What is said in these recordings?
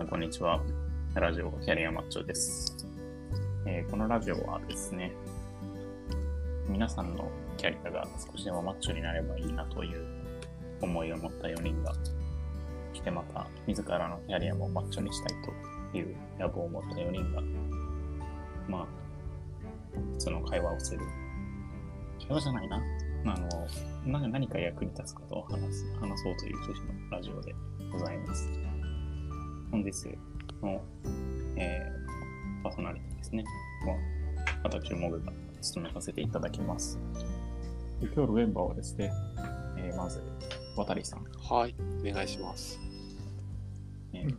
さん、こんにちは。ラジオキャリアマッチョです、えーこのラジオはですね、皆さんのキャリアが少しでもマッチョになればいいなという思いを持った4人が、そしてまた自らのキャリアもマッチョにしたいという野望を持った4人が、まあ、普通の会話をする。会話じゃないな。あの、な何か役に立つことを話す、話そうという趣旨のラジオでございます。本日の、えー、パーソナリティですね。は、私、モグが務めさせていただきます。で今日のメンバーはですね、えーまず、渡さん、はい、お願いします。えー、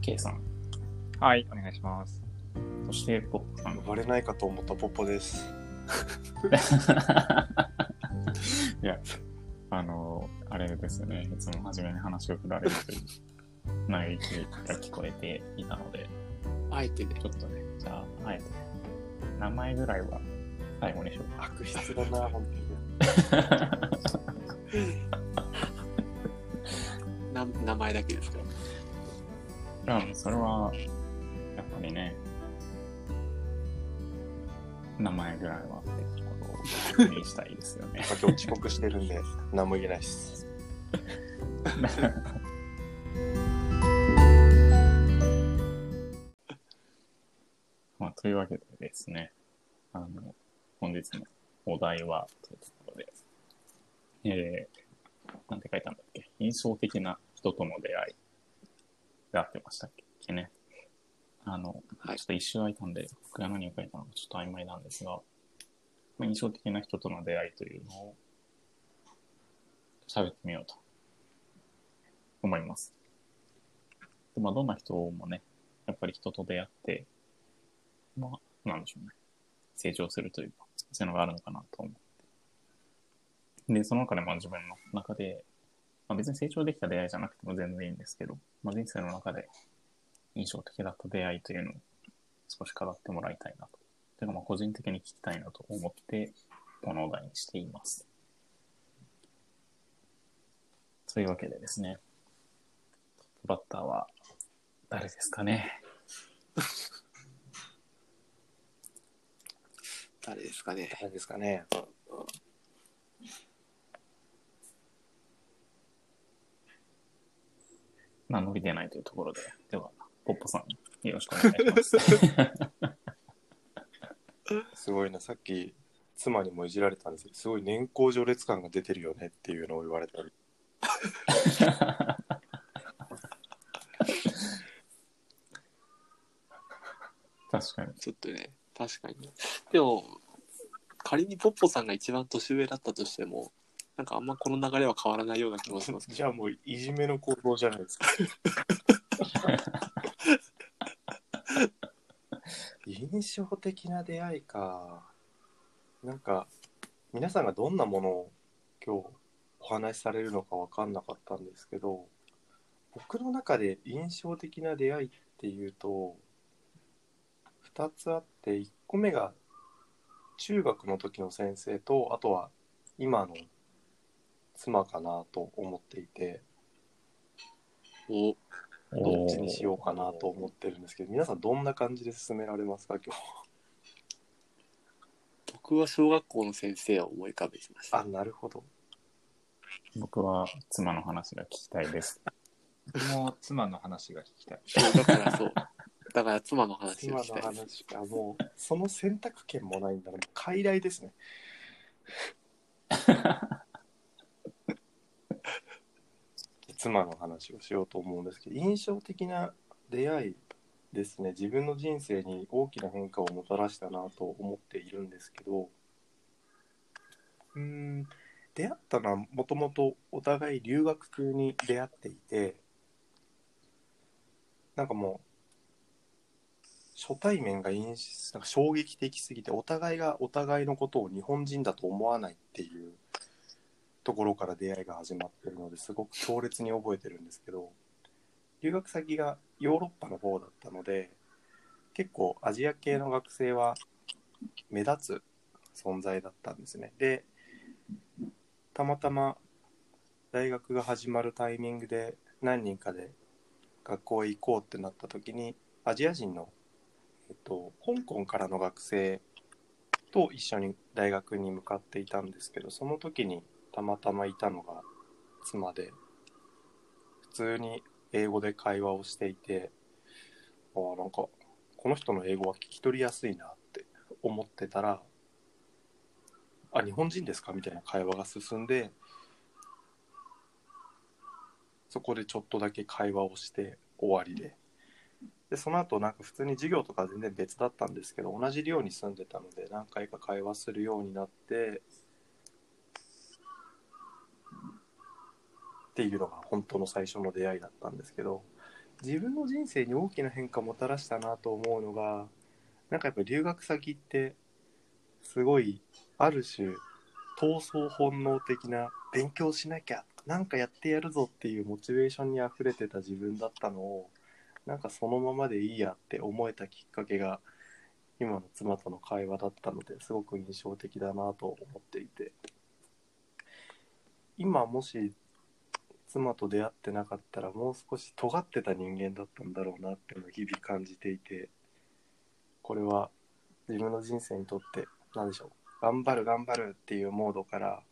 K さん、はい、お願いします。そして、ポップさん。呼ばれないかと思ったポッポです。いや、あの、あれですよね。いつも初めに話を振られるという、嘆きが聞こえていたので、あえてねちょ、っとね、じゃあ、あえて、名前ぐらいは最後にしようか。悪質だな、本 な名前だけですか？いや、それは、やっぱりね、名前ぐらいはってところを確認したいですよね。当に。今日遅刻してるんで、何も言えないです。というわけでですね、あの、本日のお題は、というところで、えー、なんて書いたんだっけ？印象的な人との出会いがあってましたっけ？ね。あの、はいちょっと一周空いたんで、僕が何を書いたのかちょっと曖昧なんですが、まあ、印象的な人との出会いというのを喋ってみようと思います。でまあ、どんな人もね、やっぱり人と出会って、まあ、なんでしょうね。成長するというか、そういうのがあるのかなと思って。で、その中でまあ自分の中で、まあ、別に成長できた出会いじゃなくても全然いいんですけど、まあ、人生の中で印象的だった出会いというのを少し語ってもらいたいなと。てかまあ個人的に聞きたいなと思って、このお題にしています。というわけでですね、トップバッターは誰ですかね 誰ですかね。誰ですかね。まあ、伸びてないというところで、では、ポッポさん、よろしくお願いします。すごいな、さっき妻にもいじられたんですけど、すごい年功序列感が出てるよねっていうのを言われたり。確かに。ちょっとね、確かに。でも、仮にポッポさんが一番年上だったとしても、なんかあんまこの流れは変わらないような気もしますけじゃあもういじめの行動じゃないですか。印象的な出会いか。なんか、皆さんがどんなものを今日お話しされるのか分かんなかったんですけど、僕の中で印象的な出会いっていうと、2つあって、1個目が中学の時の先生と、あとは今の妻かなと思っていて、ど。おどっちにしようかなと思ってるんですけど、皆さんどんな感じで進められますか、今日？僕は小学校の先生を思い浮かべてましあ、た。なるほど。僕は妻の話が聞きたいです。僕も妻の話が聞きたい。そうだからそう。だから妻の話をしたいです。話か、もう、その選択権もないんだら、もう傀儡ですね。妻の話をしようと思うんですけど、印象的な出会いですね。自分の人生に大きな変化をもたらしたなと思っているんですけど、うーん、出会ったのはもともとお互い留学中に出会っていて、なんかもう、初対面がなんか衝撃的すぎてお互いがお互いのことを日本人だと思わないっていうところから出会いが始まってるのですごく強烈に覚えてるんですけど留学先がヨーロッパの方だったので結構アジア系の学生は目立つ存在だったんですね。でたまたま大学が始まるタイミングで何人かで学校へ行こうってなった時にアジア人の、えっと、香港からの学生と一緒に大学に向かっていたんですけどその時にたまたまいたのが妻で普通に英語で会話をしていてああなんかこの人の英語は聞き取りやすいなって思ってたらあ日本人ですか？みたいな会話が進んでそこでちょっとだけ会話をして終わりで。でその後なんか普通に授業とか全然別だったんですけど同じ寮に住んでたので何回か会話するようになってっていうのが本当の最初の出会いだったんですけど自分の人生に大きな変化をもたらしたなと思うのがなんかやっぱ留学先ってすごいある種闘争本能的な勉強しなきゃなんかやってやるぞっていうモチベーションにあふれてた自分だったのをなんかそのままでいいやって思えたきっかけが今の妻との会話だったのですごく印象的だなと思っていて。今もし妻と出会ってなかったらもう少し尖ってた人間だったんだろうなっていうのを日々感じていてこれは自分の人生にとって何でしょう？頑張る頑張るっていうモードから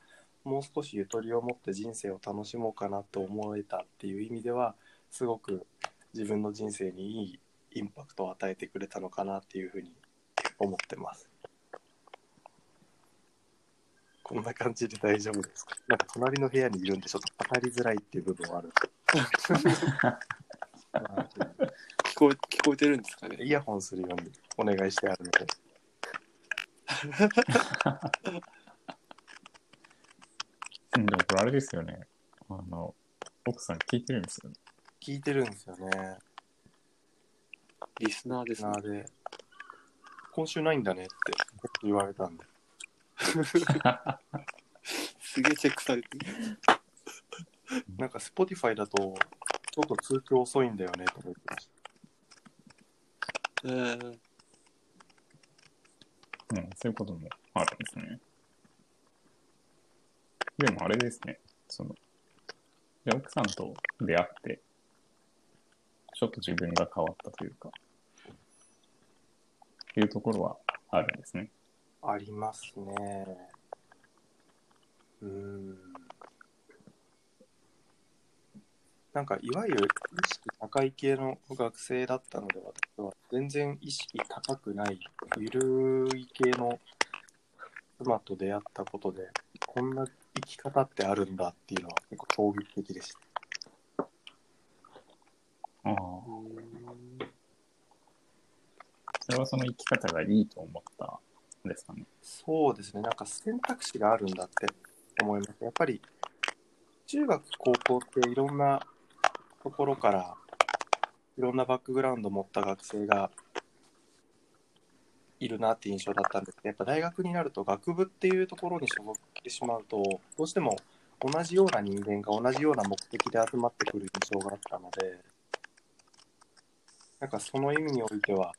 もう少しゆとりを持って人生を楽しもうかなと思えたっていう意味ではすごく自分の人生にいいインパクトを与えてくれたのかなっていうふうに思ってます。こんな感じで大丈夫ですか？なんか隣の部屋にいるんでちょっと語りづらいっていう部分はある。聞こえ聞こえてるんですかね？イヤホンするようにお願いしてあるので。う んでもこれあれですよね。あの、奥さん聞いてるんですよね。聞いてるんですよね。リスナーですねな。ので、今週ないんだねって言われたんで。すげえチェックされてる。なんか Spotify だと、ちょっと通知遅いんだよねとか言ってましえー、うん、そういうこともあるんですね。でもあれですね。その、じゃあ奥さんと出会って、ちょっと自分が変わったというか、いうところはあるんですね。ありますね。うん。なんか、いわゆる意識高い系の学生だったので、私は全然意識高くない、ゆるい系の妻と出会ったことで、こんな生き方ってあるんだっていうのは結構衝撃的でした。それはその生き方がいいと思ったんですかね。そうですね、なんか選択肢があるんだって思います。やっぱり中学、高校っていろんなところからいろんなバックグラウンドを持った学生がいるなって印象だったんですけど、やっぱ大学になると学部っていうところに所属してしまうと、どうしても同じような人間が同じような目的で集まってくる印象があったので、なんかその意味においては、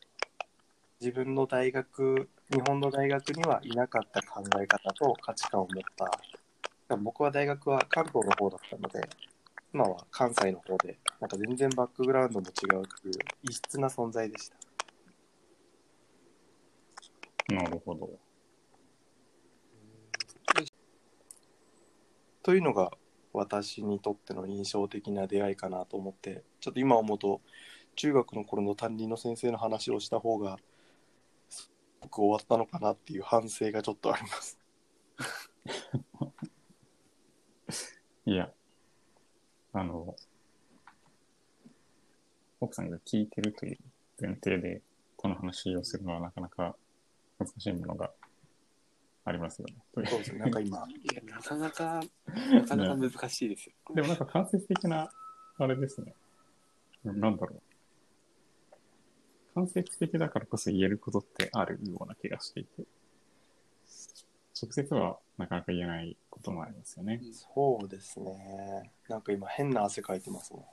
自分の大学、日本の大学にはいなかった考え方と価値観を持った、僕は大学は関東の方だったので、今は関西の方で、なんか全然バックグラウンドも違うという異質な存在でした。なるほど。というのが私にとっての印象的な出会いかなと思って、ちょっと今思うと、中学の頃の担任の先生の話をした方が、すごく終わったのかなっていう反省がちょっとあります。いや、あの、奥さんが聞いてるという前提で、この話をするのはなかなか難しいものがありますよね。そうですね、なんか今、いや、なかなか、なかなか難しいですよ。でもなんか間接的な、あれですね。なんだろう。間接的だからこそ言えることってあるような気がしていて、直接はなかなか言えないこともありますよね。そうですね、なんか今変な汗かいてますもん。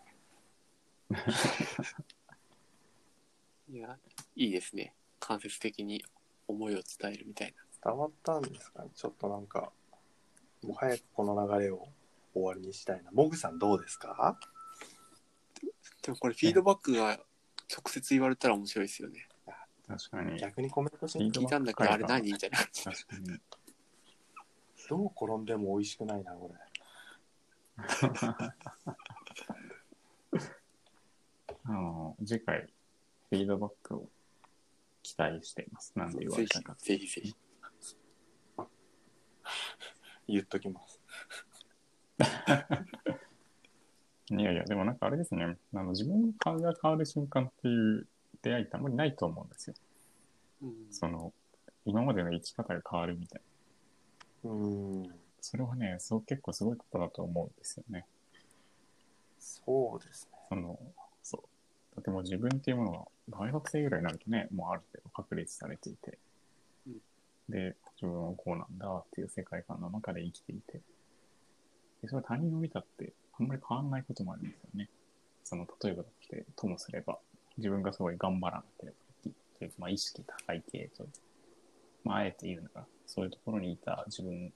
いや、いいですね。間接的に思いを伝えるみたいな。伝わったんですかねちょっとなんか、もう早くこの流れを終わりにしたいな。モグさんどうですか？でもこれフィードバックが直接言われたら面白いですよね。確かに。逆にコメントしフィード聞いたんだけど、あれ何みたいな。確かに。どう転んでも美味しくないな、これ。あの、次回、フィードバックを期待しています。なんで言わぜひれたか。、ぜひぜひ。言っときます。いやいや、でもなんかあれですね。あの自分の顔が変わる瞬間っていう出会いってあんまりないと思うんですよ。うんその、今までの生き方が変わるみたいな。うーん。それはね、そう結構すごいことだと思うんですよね。そうですね。その、そう。だってもう自分っていうものが大学生ぐらいになるとね、もうある程度確立されていて、うんで、自分はこうなんだっていう世界観の中で生きていて、でそれは他人を見たってあんまり変わんないこともあるんですよね。その、例えばだともすれば、自分がすごい頑張らなければいけというか、まあ意識高い系と、まああえて言うなら、そういうところにいた自分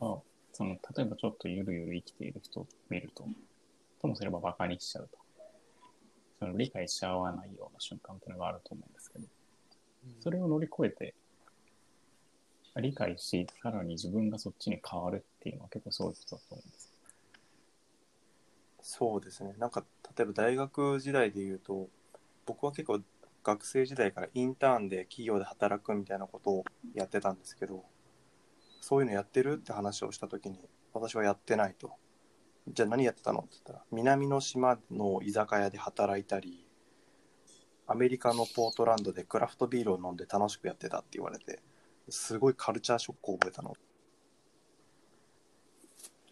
が、その、例えばちょっとゆるゆる生きている人を見ると、ともすれば馬鹿にしちゃうと。その理解し合わないような瞬間っていうのがあると思うんですけど、それを乗り越えて、理解し、さらに自分がそっちに変わるっていうのは結構そういうことだと思うんです。そうですね。なんか、例えば大学時代で言うと、僕は結構学生時代からインターンで企業で働くみたいなことをやってたんですけど、そういうのやってるって話をしたときに、私はやってないと。じゃあ何やってたのって言ったら、南の島の居酒屋で働いたり、アメリカのポートランドでクラフトビールを飲んで楽しくやってたって言われて、すごいカルチャーショックを覚えたの。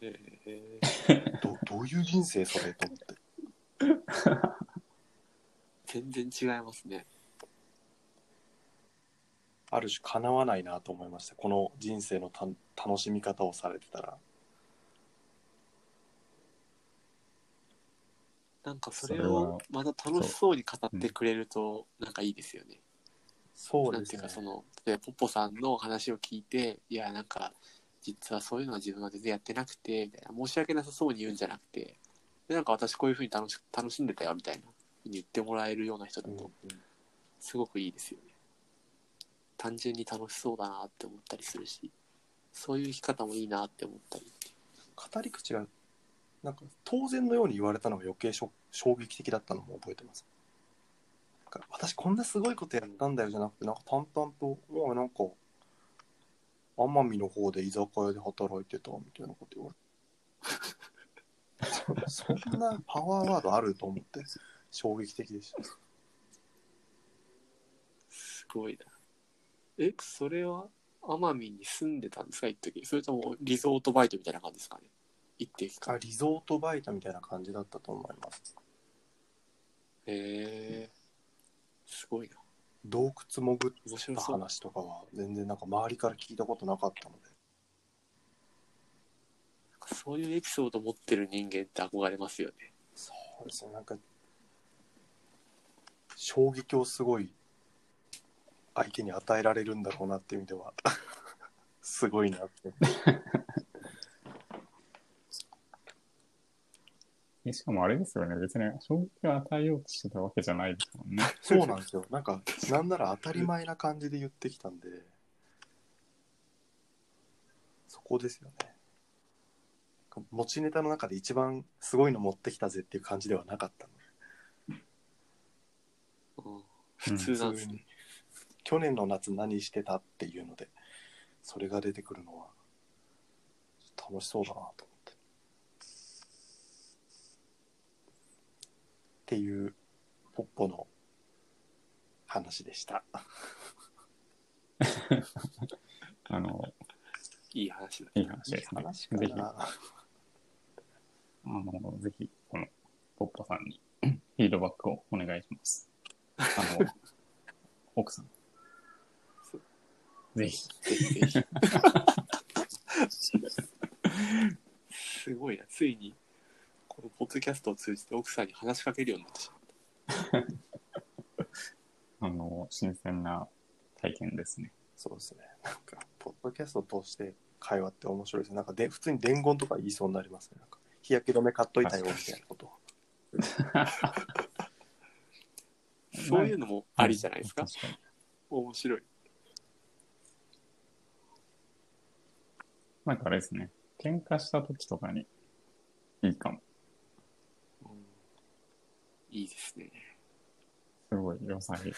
えどどういう人生それと思って。全然違いますね。ある種叶わないなと思いましたこの人生のた楽しみ方をされてたらなんかそれをまた楽しそうに語ってくれるとなんかいいですよね。なんていうそうですねかその例えばポッポさんの話を聞いていやなんか実はそういうのは自分は全然やってなくてみたいな申し訳なさそうに言うんじゃなくてでなんか私こういうふうに楽し楽しんでたよみたいな言ってもらえるような人だとすごくいいですよね。単純に楽しそうだなって思ったりするしそういう生き方もいいなって思ったり。語り口がなんか当然のように言われたのが余計しょ衝撃的だったのも覚えてます。なんか私こんなすごいことやったんだよじゃなくてなんか淡々と「うわなんか奄美の方で居酒屋で働いてた」みたいなこと言われて。そ そんなパワーワードあると思って衝撃的でした。すごいな。え、それは奄美に住んでたんですか？一時。それともリゾートバイトみたいな感じですかね？一定期間。あリゾートバイトみたいな感じだったと思います。へえすごいな。洞窟潜った面白そう。話とかは全然なんか周りから聞いたことなかったのでそういうエピソード持ってる人間って憧れますよね。そうですねなんか衝撃をすごい相手に与えられるんだろうなっていう意味では すごいなって でしかもあれですよね、別に衝撃を与えようとしてたわけじゃないですもんね。そうなんですよ。なんかなんなら当たり前な感じで言ってきたんで。そこですよね。持ちネタの中で一番すごいの持ってきたぜっていう感じではなかったの。うん、普通なんですね。去年の夏何してたっていうのでそれが出てくるのは楽しそうだなとっていうポッポの話でしたあの、いい話だ。いい話いいですね。話かぜひ、あなの、ぜひ、この、ポッポさんにフィードバックをお願いします。あの、奥さん。ぜひ。すごいな。ついに、このポッドキャストを通じて奥さんに話しかけるようになってしまっ あの、新鮮な体験ですね。そうですねなんかポッドキャストを通して会話って面白いですね。なんかで普通に伝言とか言いそうになりますね。なんか日焼け止め買っといたよみたいなこと。そういうのもありじゃないですか。面白い。なんかあれですね。喧嘩した時とかにいいかも。うんいいですね。すごい良さげ。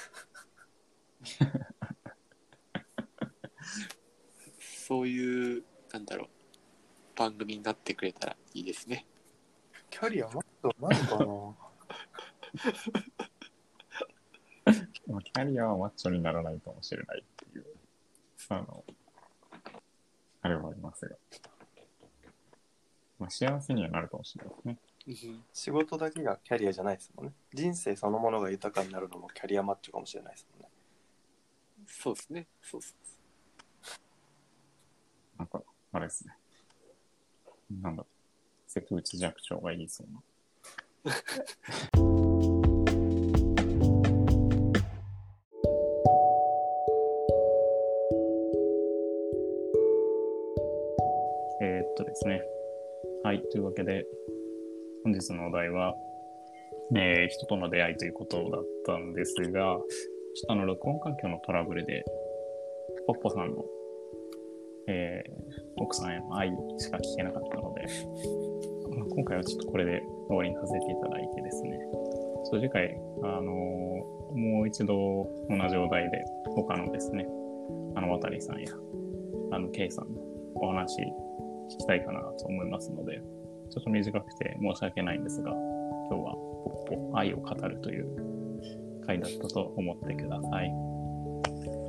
そういう、なんだろう、番組になってくれたらいいですね。キャリアもっとなるかな まあキャリアはマッチョにならないかもしれないっていう、あの、あれはありますが。まあ、幸せにはなるかもしれないですね。仕事だけがキャリアじゃないですもんね。人生そのものが豊かになるのもキャリアマッチョかもしれないですもんね。そうですね。そうそうなんか、あれですね。なんだ、瀬戸内寂聴が言いそうな。えーっとですね。はい、というわけで、本日のお題は、えー人との出会いということだったんですが、ちょっとあの、録音環境のトラブルで、ポッポさんのえー奥さんへの愛しか聞けなかったので、まあ今回はちょっとこれで終わりにさせていただいてですね、ちょっと次回、あのーもう一度同じお題で、他のですね、あの、渡さんや、あの、ケイさんのお話聞きたいかなと思いますので、ちょっと短くて申し訳ないんですが、今日はポッポ愛を語るという回だったと思ってください。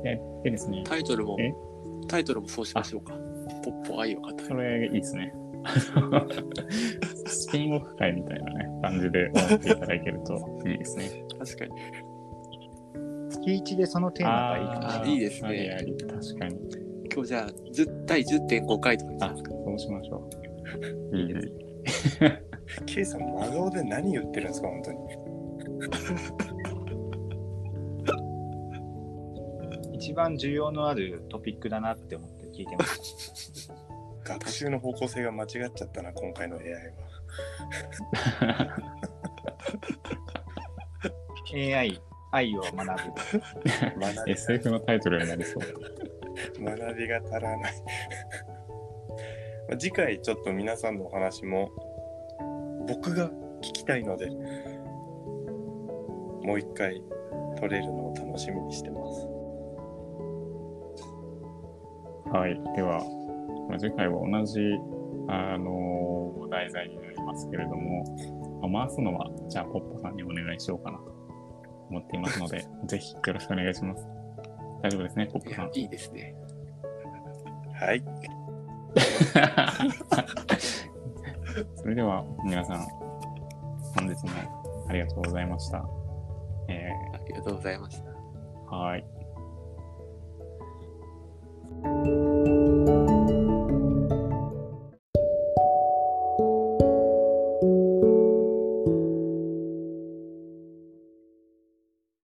ででですね、タイトルもえ、タイトルもそうしましょうか。ポッポ愛を語そる。れいいですね。スピンオフ会みたいなね、感じで思っていただけるといいですね。確かに。月1でそのテーマがいいかない。ーいいですねありあり、確かに。今日じゃあ、10第10.5回とかにしあますか。、そうしましょう。いいいい。ケイさん、真顔で何言ってるんですか、本当に。一番需要のあるトピックだなって思って聞いてまし学習の方向性が間違っちゃったな、今回の AI は。た。AI、愛を学ぶ。学び SF のタイトルになりそう。学びが足らない。まあ次回ちょっと皆さんのお話も僕が聞きたいのでもう一回撮れるのを楽しみにしてます。はい。では、まあ、次回は同じ、あの題材になりますけれども、まあ回すのは、じゃあ、ポッポさんにお願いしようかなと思っていますので、ぜひよろしくお願いします。大丈夫ですね、ポッポさん。いいですね。はい。それでは皆さん本日もありがとうございました。えー、ありがとうございました。はい。